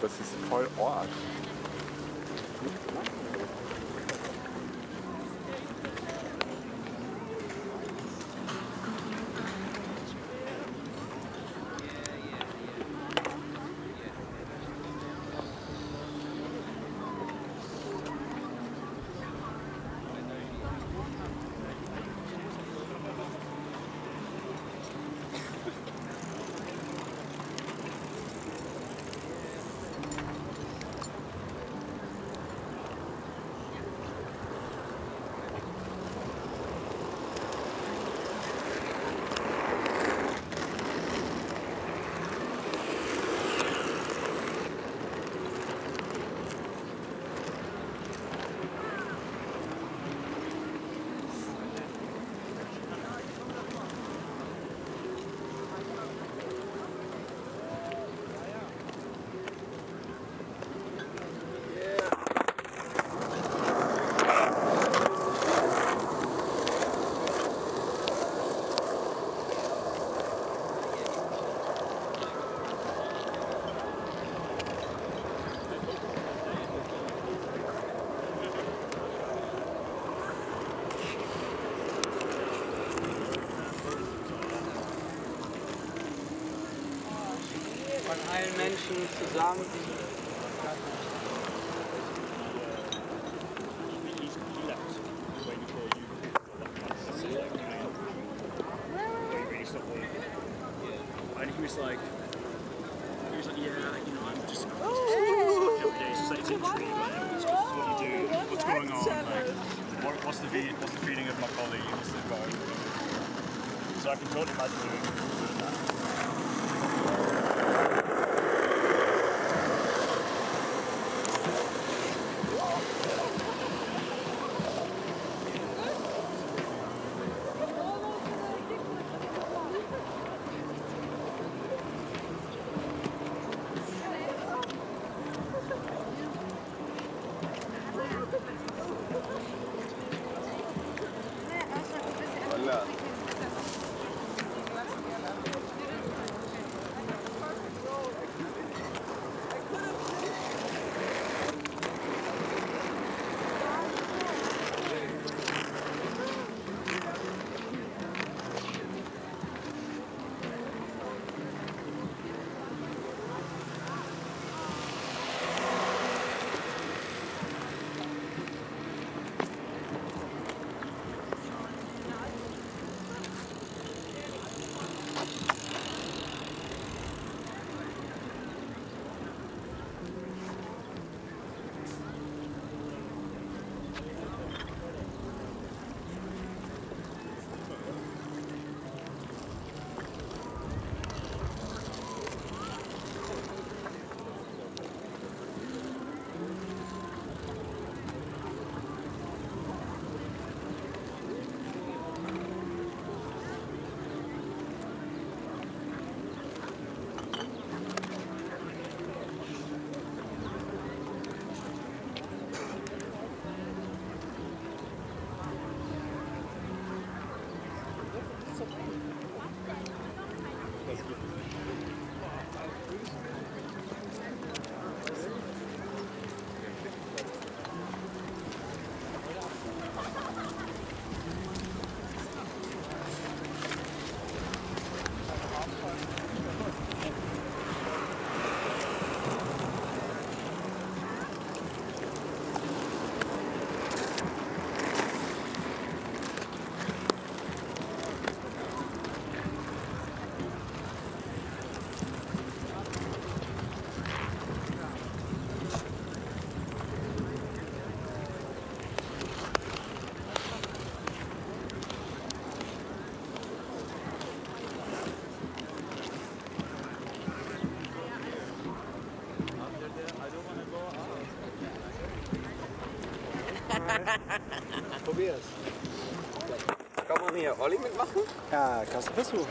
das ist voll Ort. Menschen zusammen. And he was like, he was like, yeah, you know, I'm just, you what's going on, like, what, what's the what's the feeling of my colleague, what's the vibe. So I can totally imagine Probier's. Kann man hier Olli mitmachen? Ja, kannst du versuchen.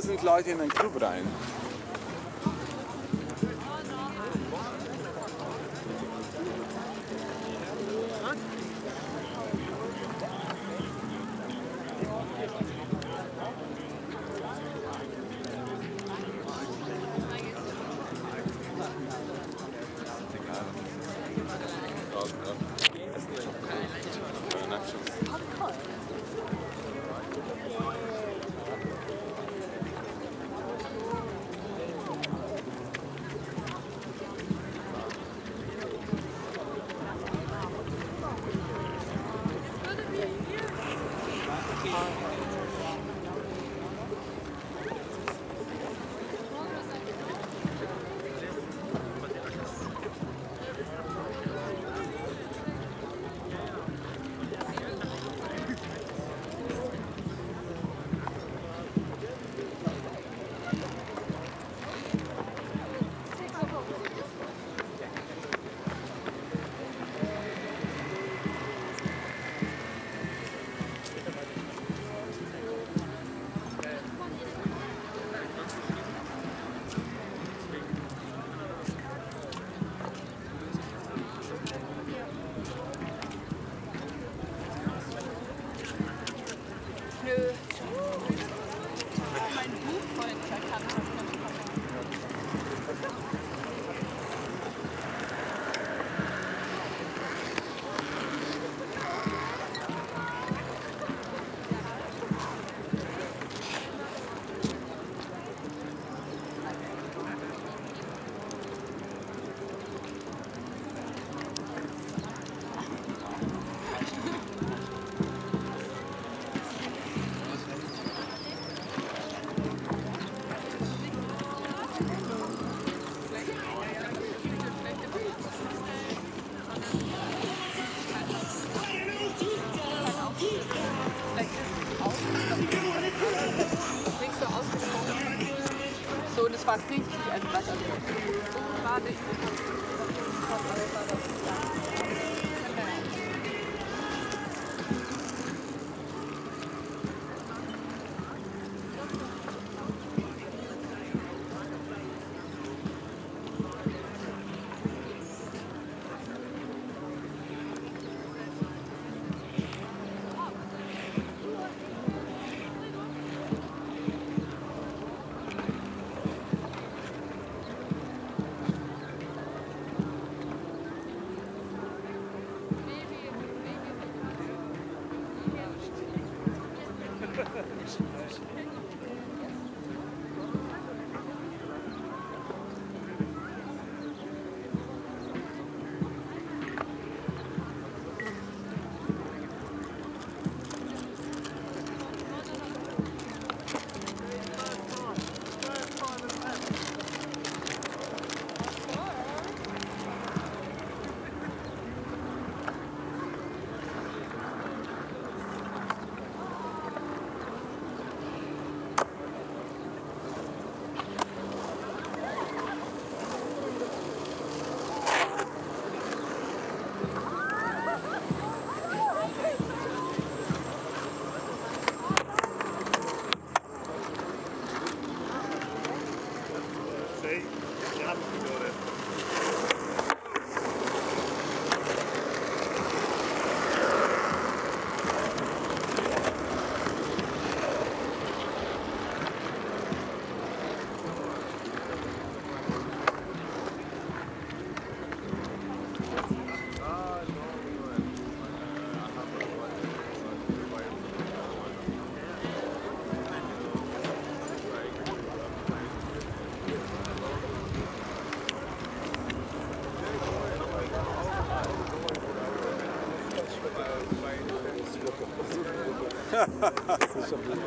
1000 Leute in den Club rein. of the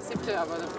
sempre tirava.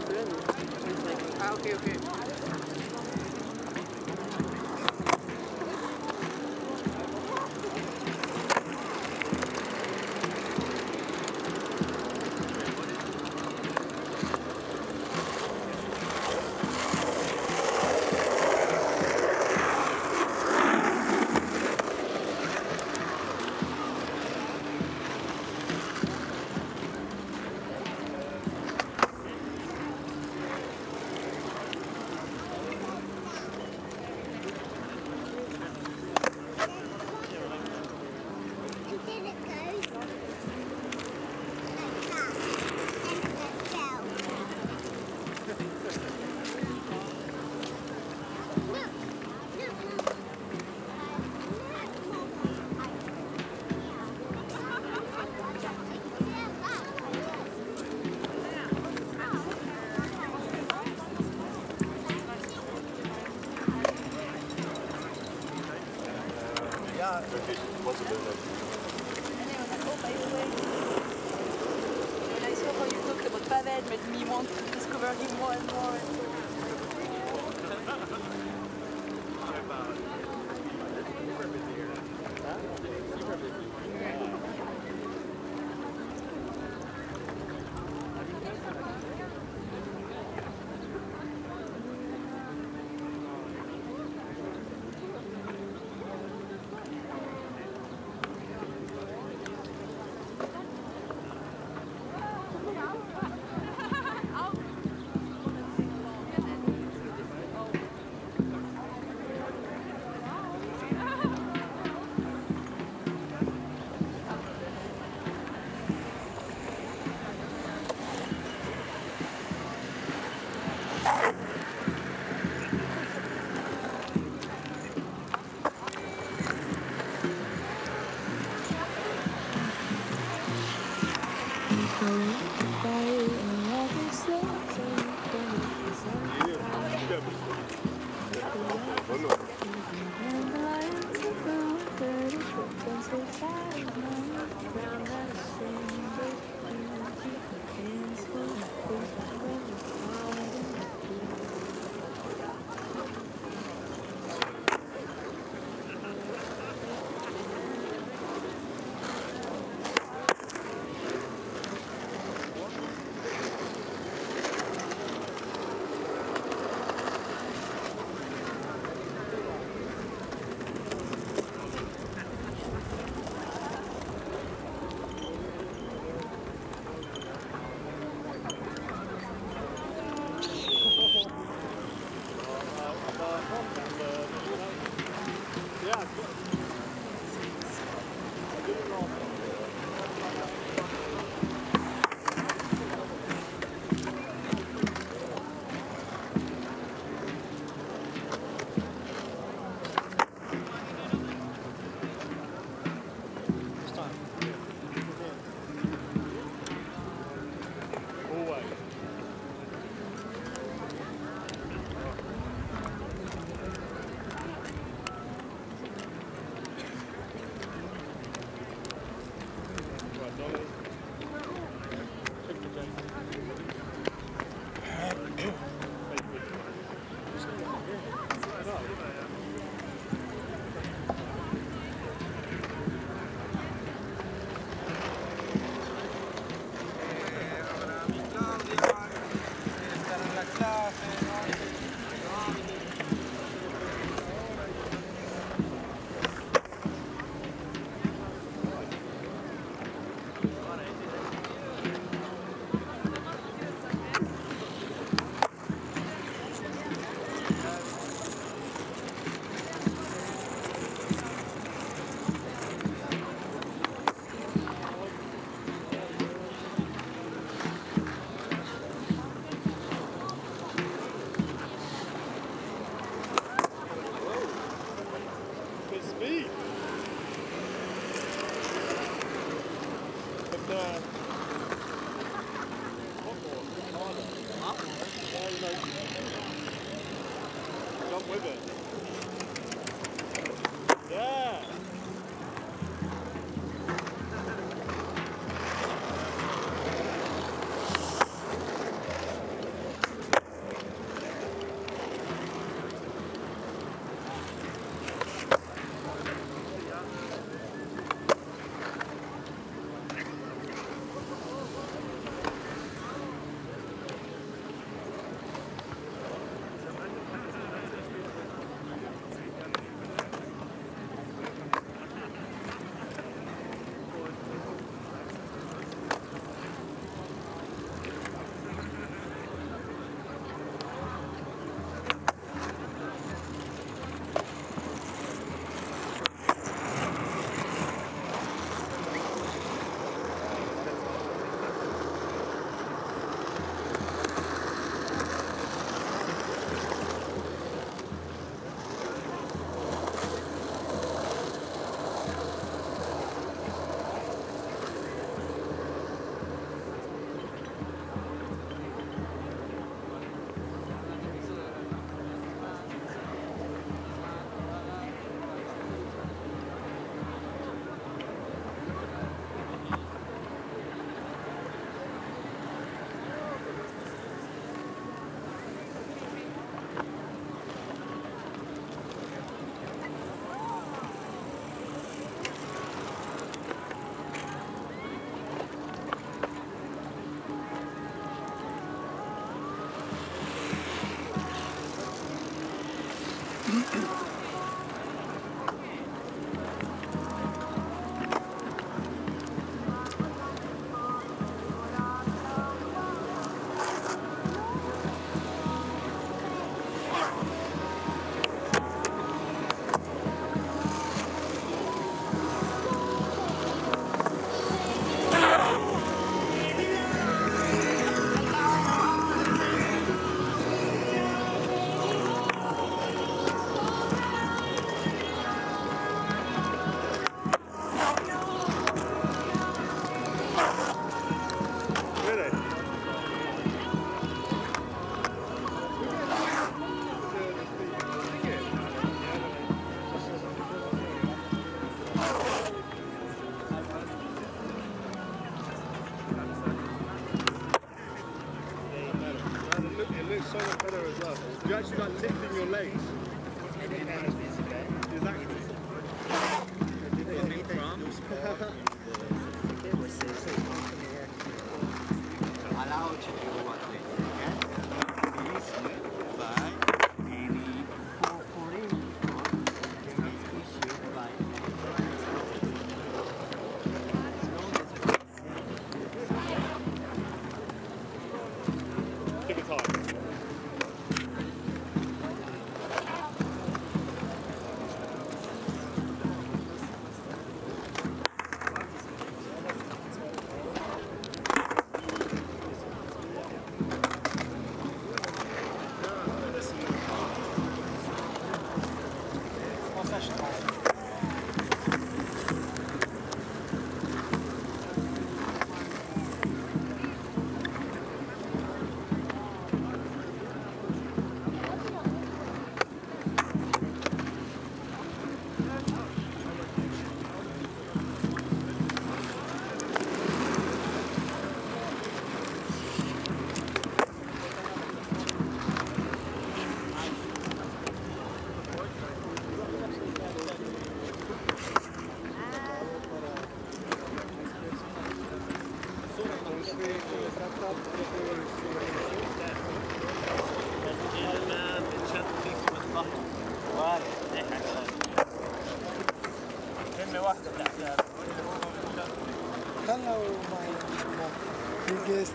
Biggest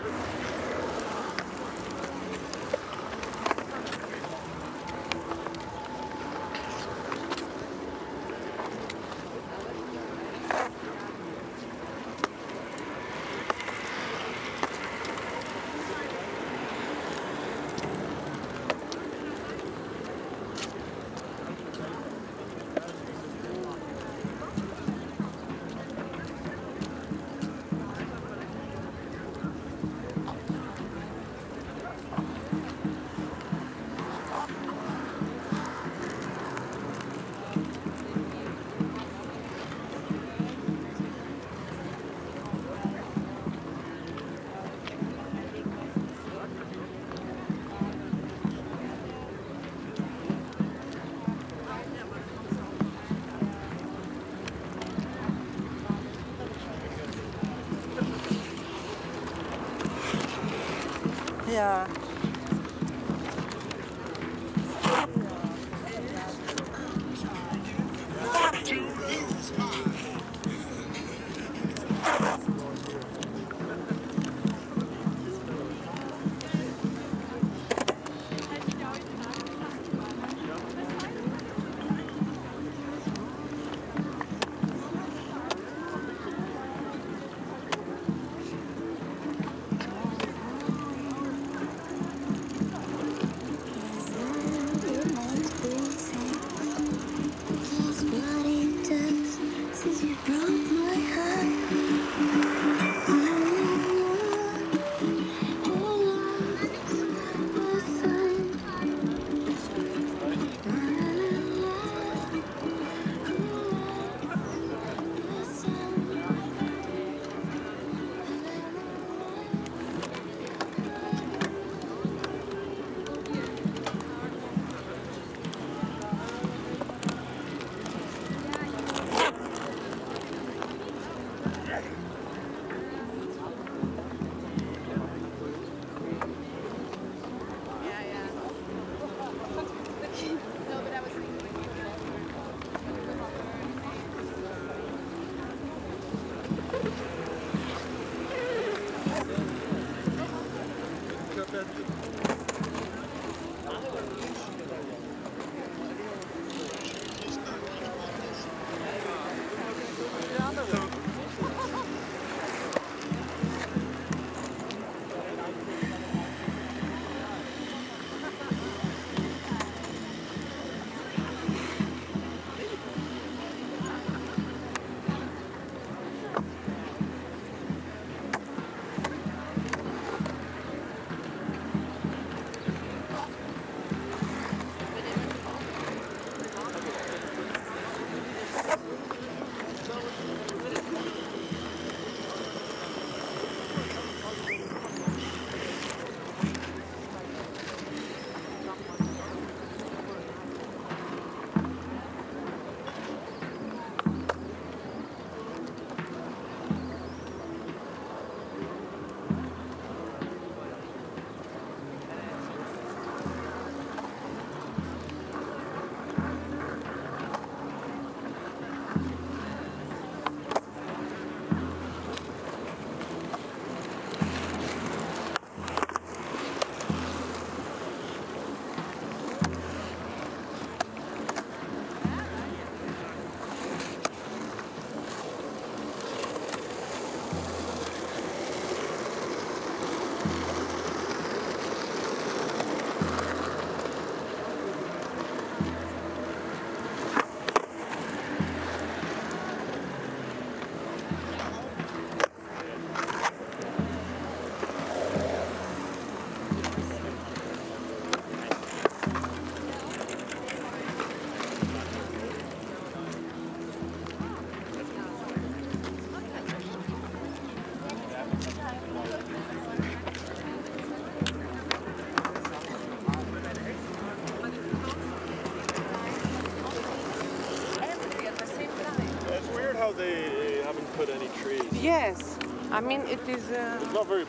I mean, it is. Uh, not very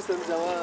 Xin chào.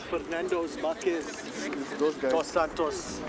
Fernando's, Marquez, Those guys. Dos Santos.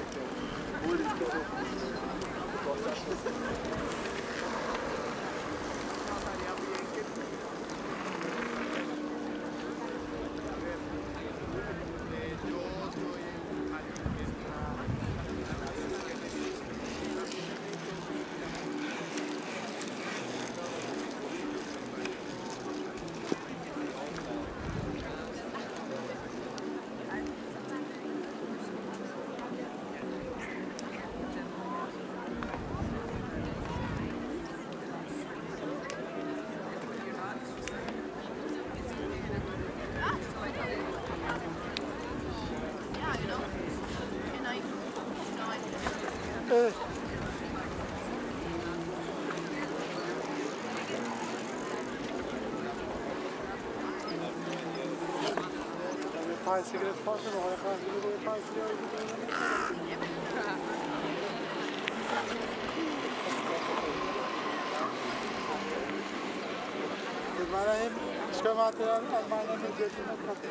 Başkamatı Almanya'nın gözüne kattı.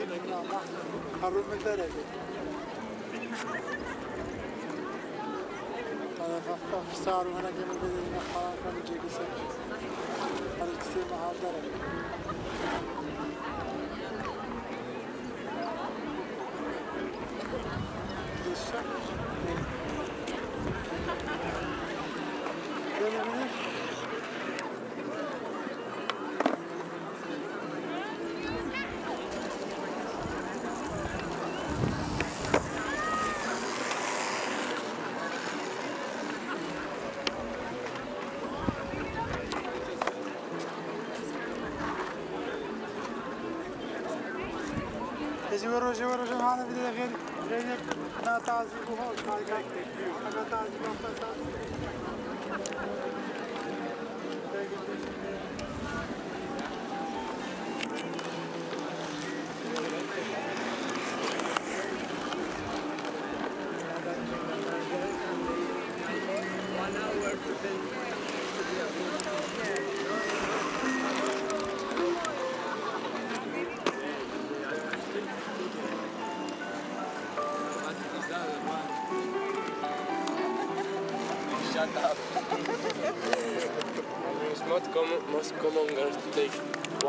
Harun Derece. صاروا هنا قبل بدينا حرام كان يجي قصة هل تسيما هذا جيبوا جيبوا جيبوا هذا بدي غير غير نتعزيكم هون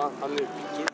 아, 담요.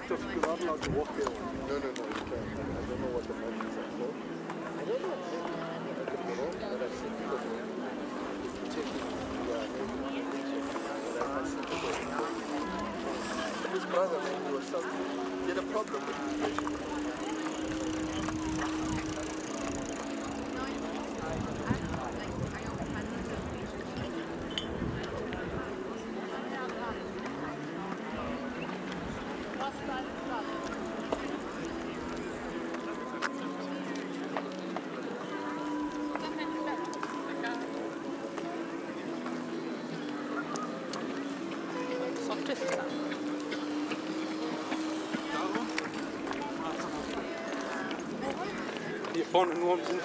macht das Gewerbe laut Geruch geht. vorne nur ein bisschen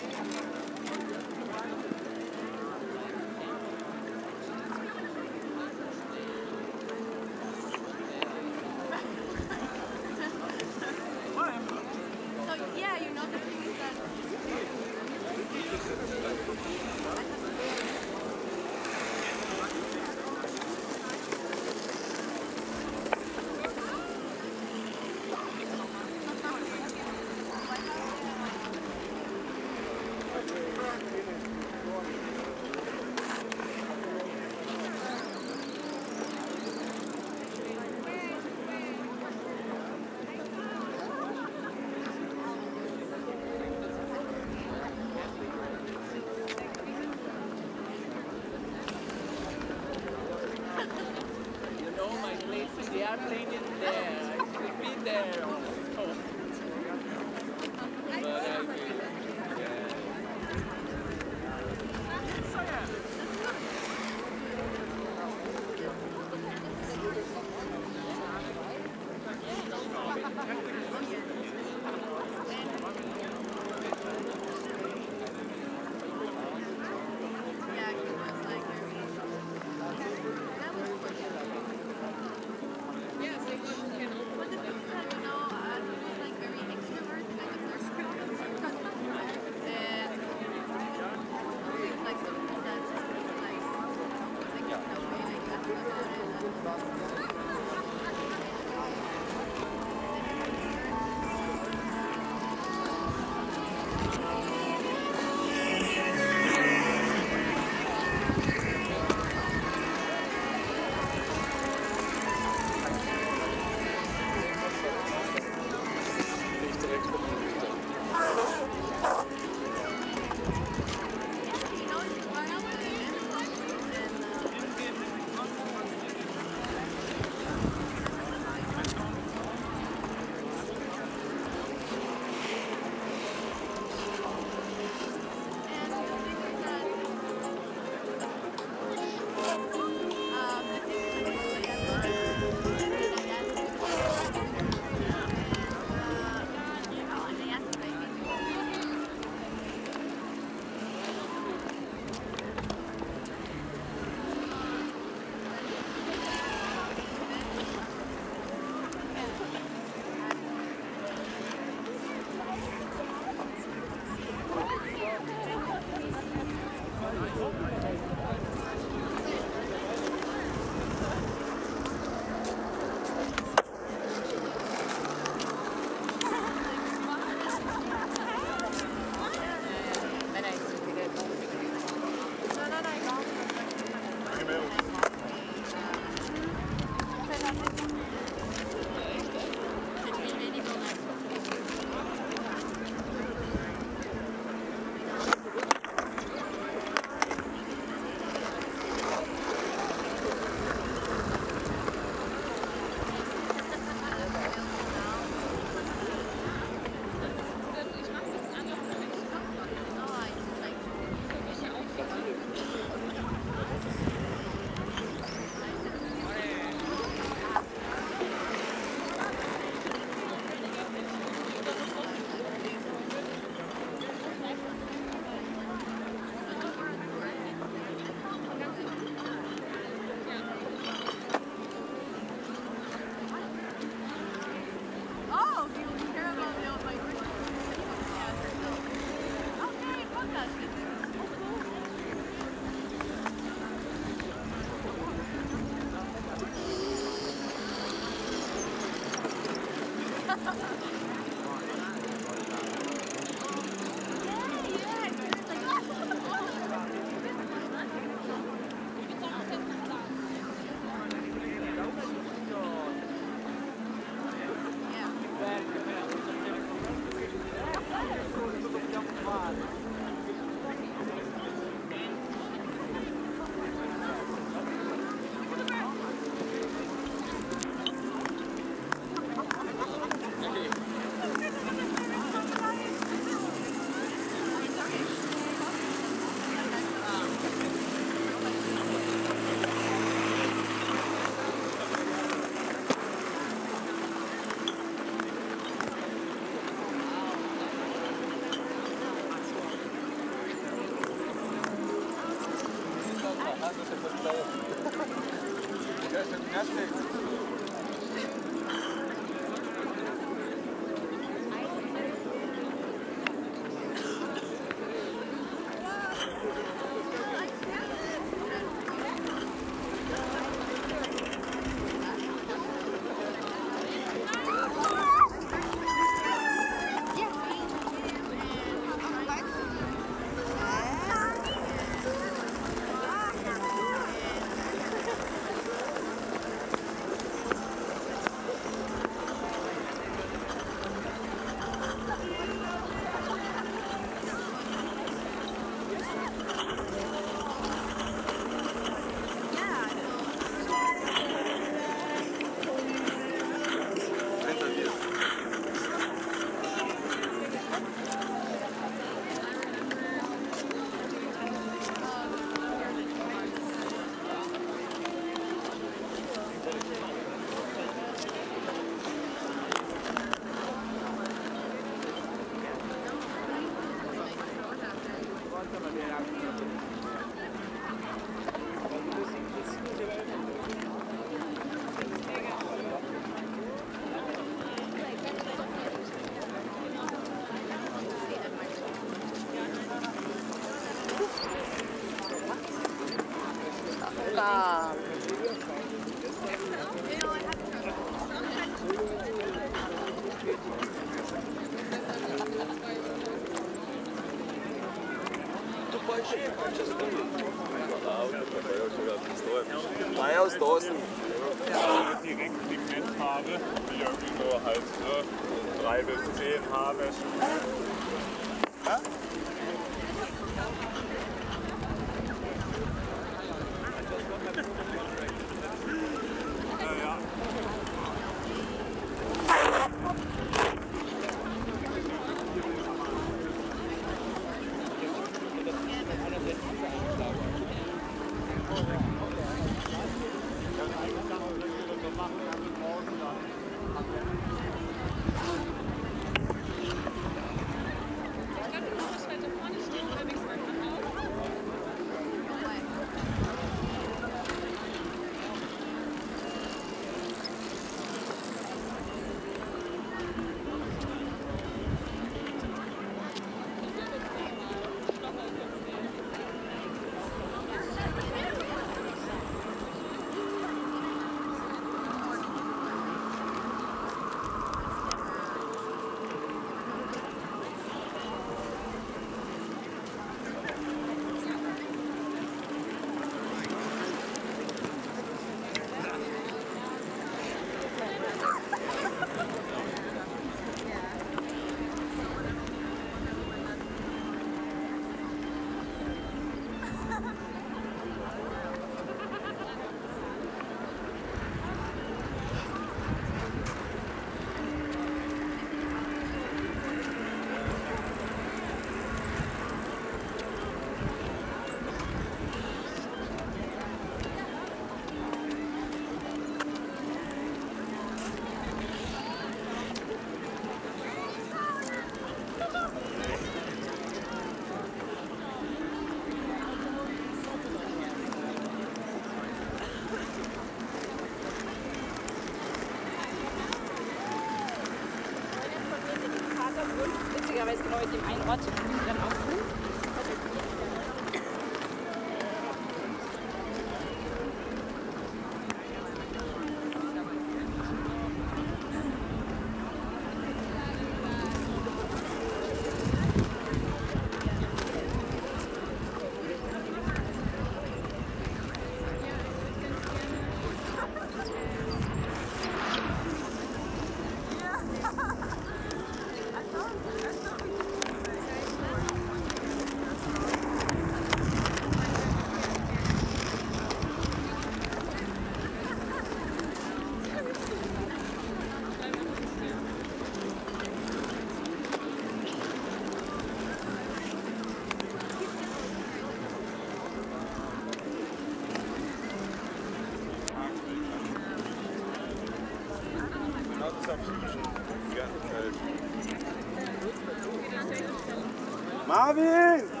Marvin!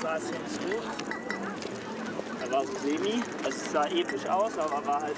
sah es hier. Er war so semi. Es sah episch aus, aber war halt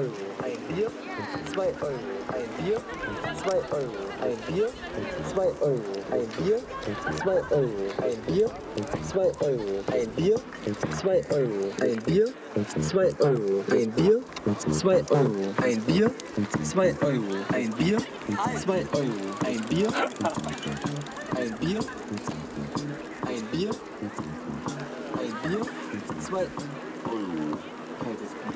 Euro. Ein Bier, 2 Euro. Ein Bier, 2 Euro. Ein Bier, 2 Euro. Ein Bier, 2 Euro. Ein Bier, 2 Euro. Ein Bier, 2 Euro. Ein Bier, 2 Euro. Ein Bier, 2 Euro. Ein Bier, 2 Euro. Ein Bier, 2 Euro. Ein Bier, ein Bier, ein Bier, ein Bier, zwei Euro.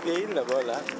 dele na bola.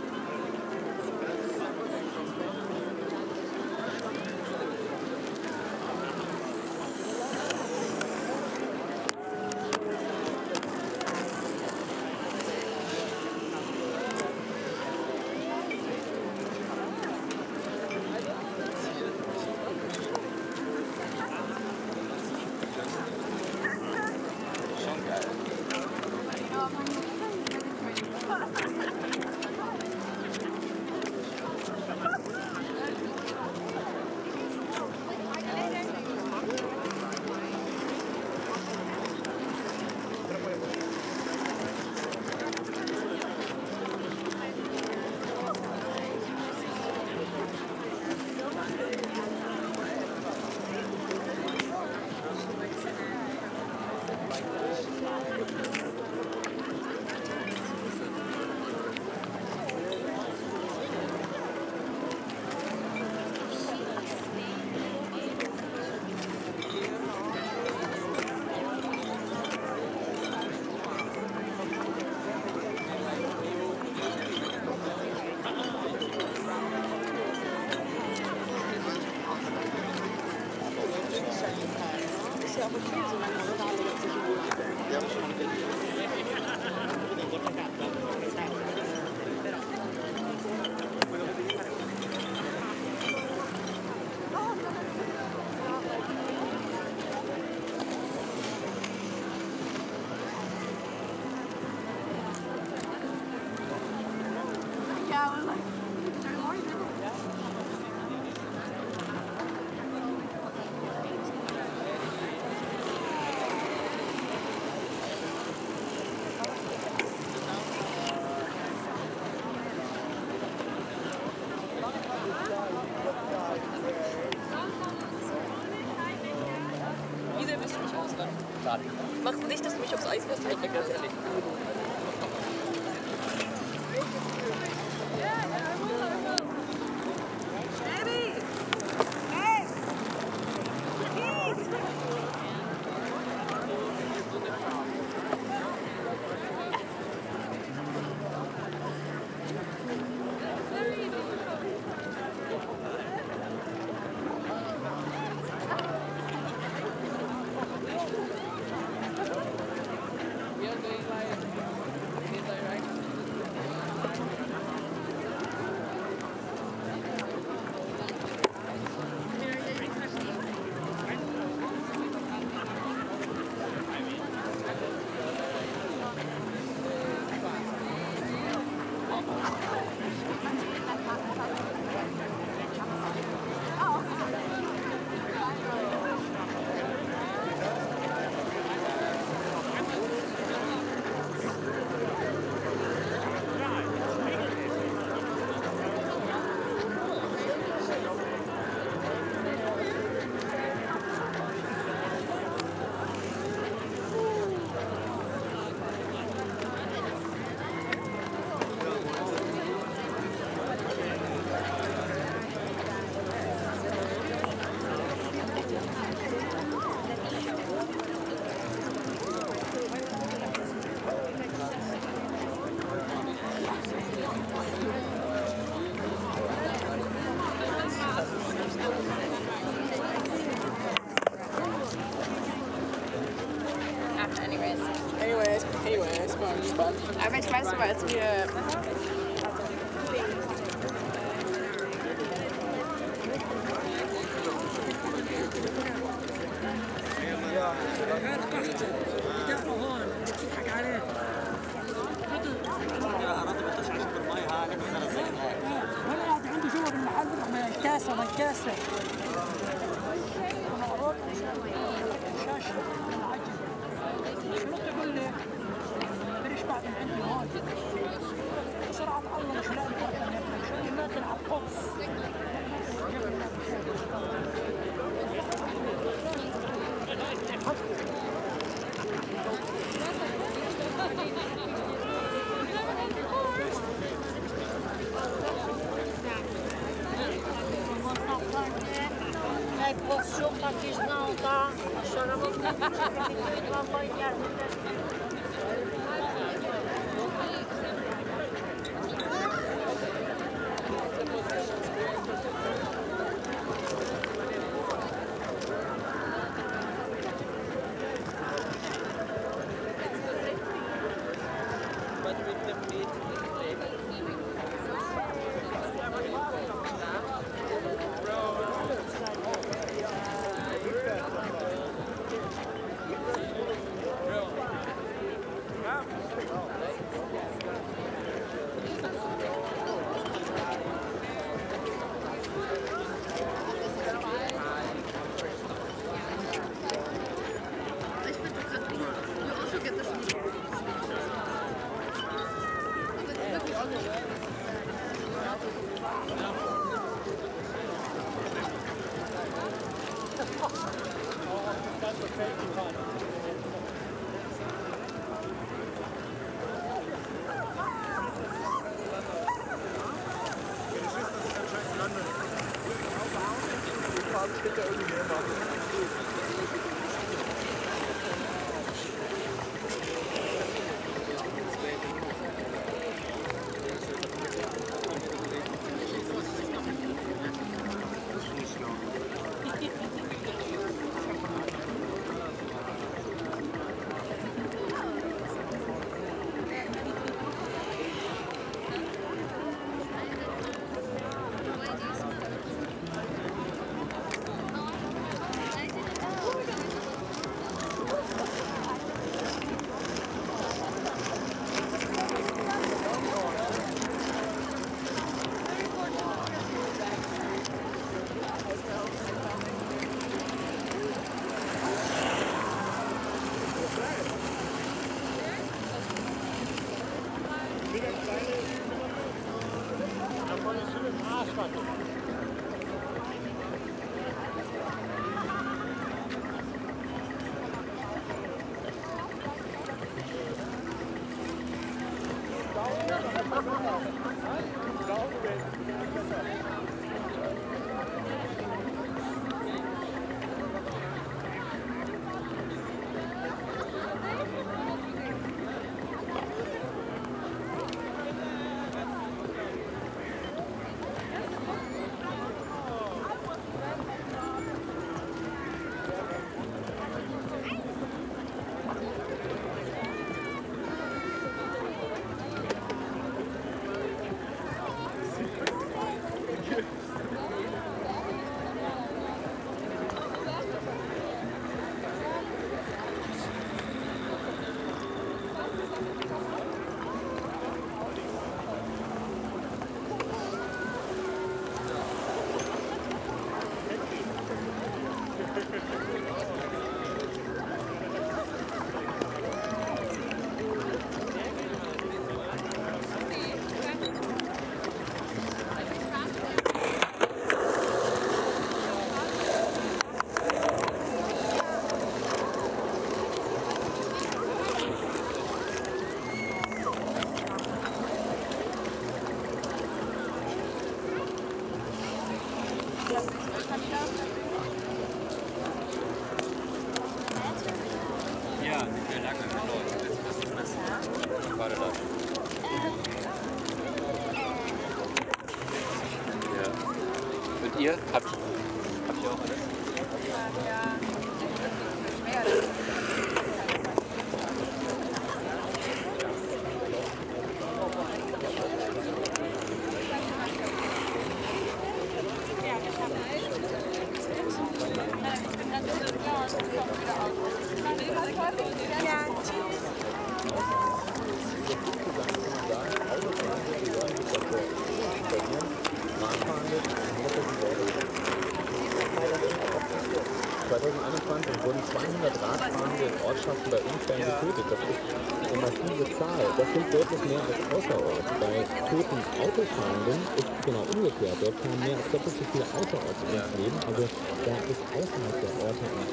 200 Radfahrende in Ortschaften bei Unfällen getötet. Das ist eine massive Zahl. Das sind deutlich mehr als außerorts. Bei toten Autofahrenden ist es genau umgekehrt. Dort kamen mehr als doppelt so viele außerorts ums Leben. Also da ist außerhalb der Orte und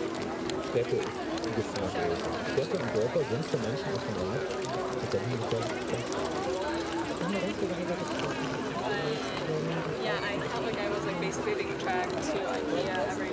Städte ist die Gefahr größer. Städte und Dörfer sind für Menschen auf dem Rad tatsächlich. Yeah, I felt like I was like basically being tracked to IKEA every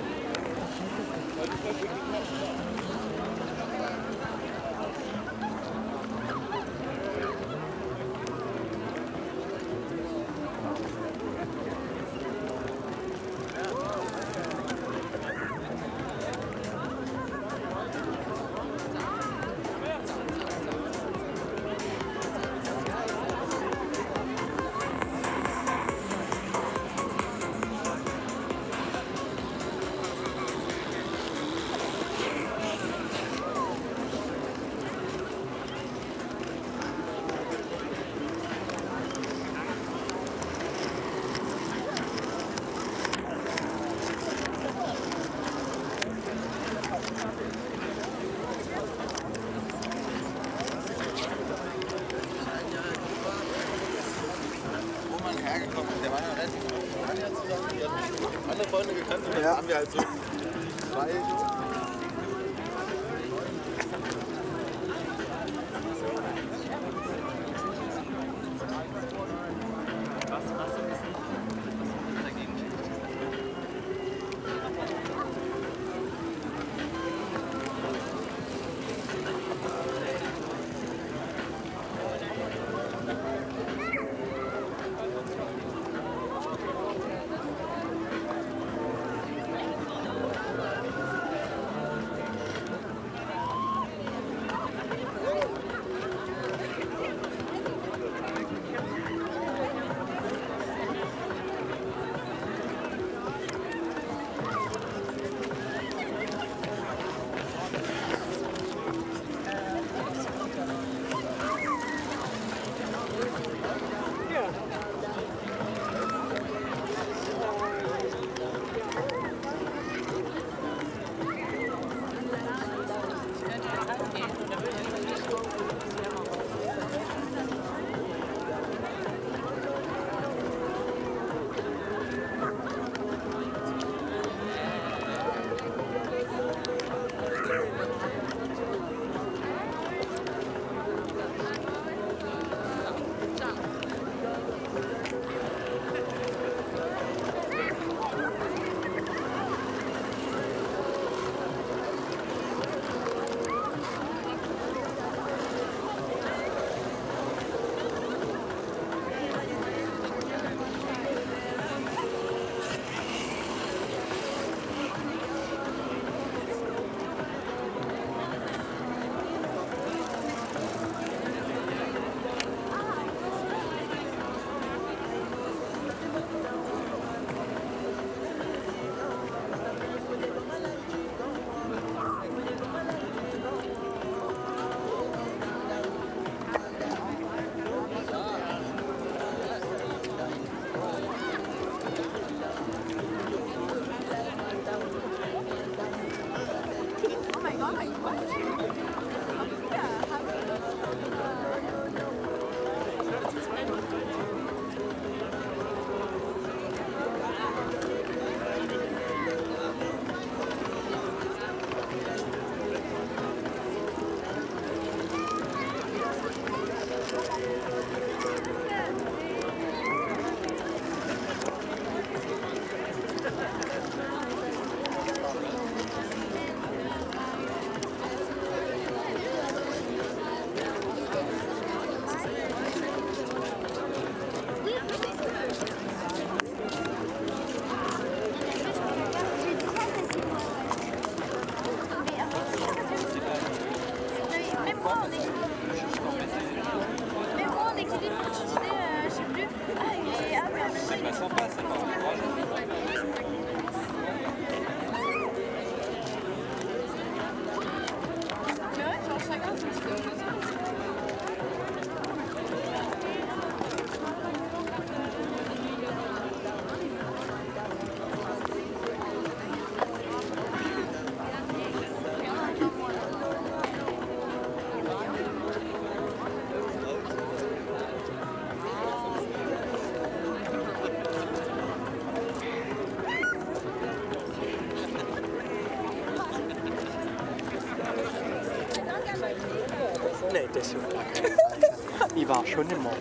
肯定没。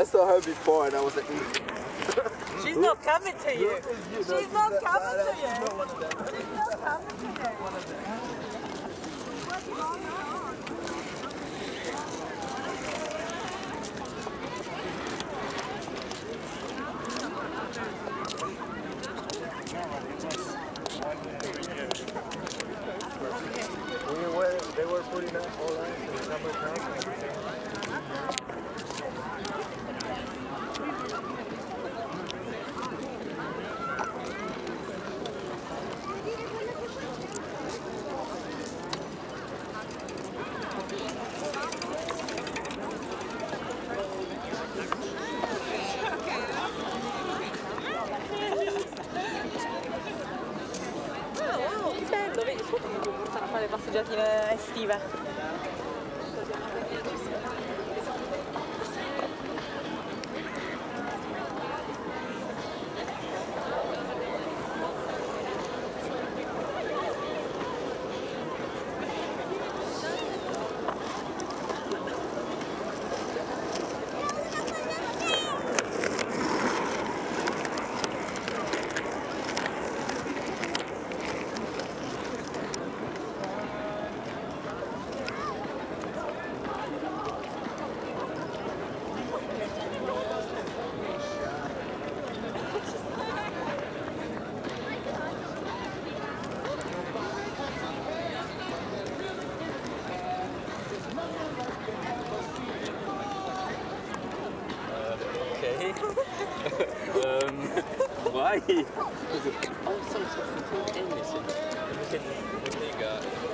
I saw her before and I was like. Mm. She's not coming to you. She's not coming sorry. I'm so sorry. It's all.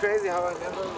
Crazy how I never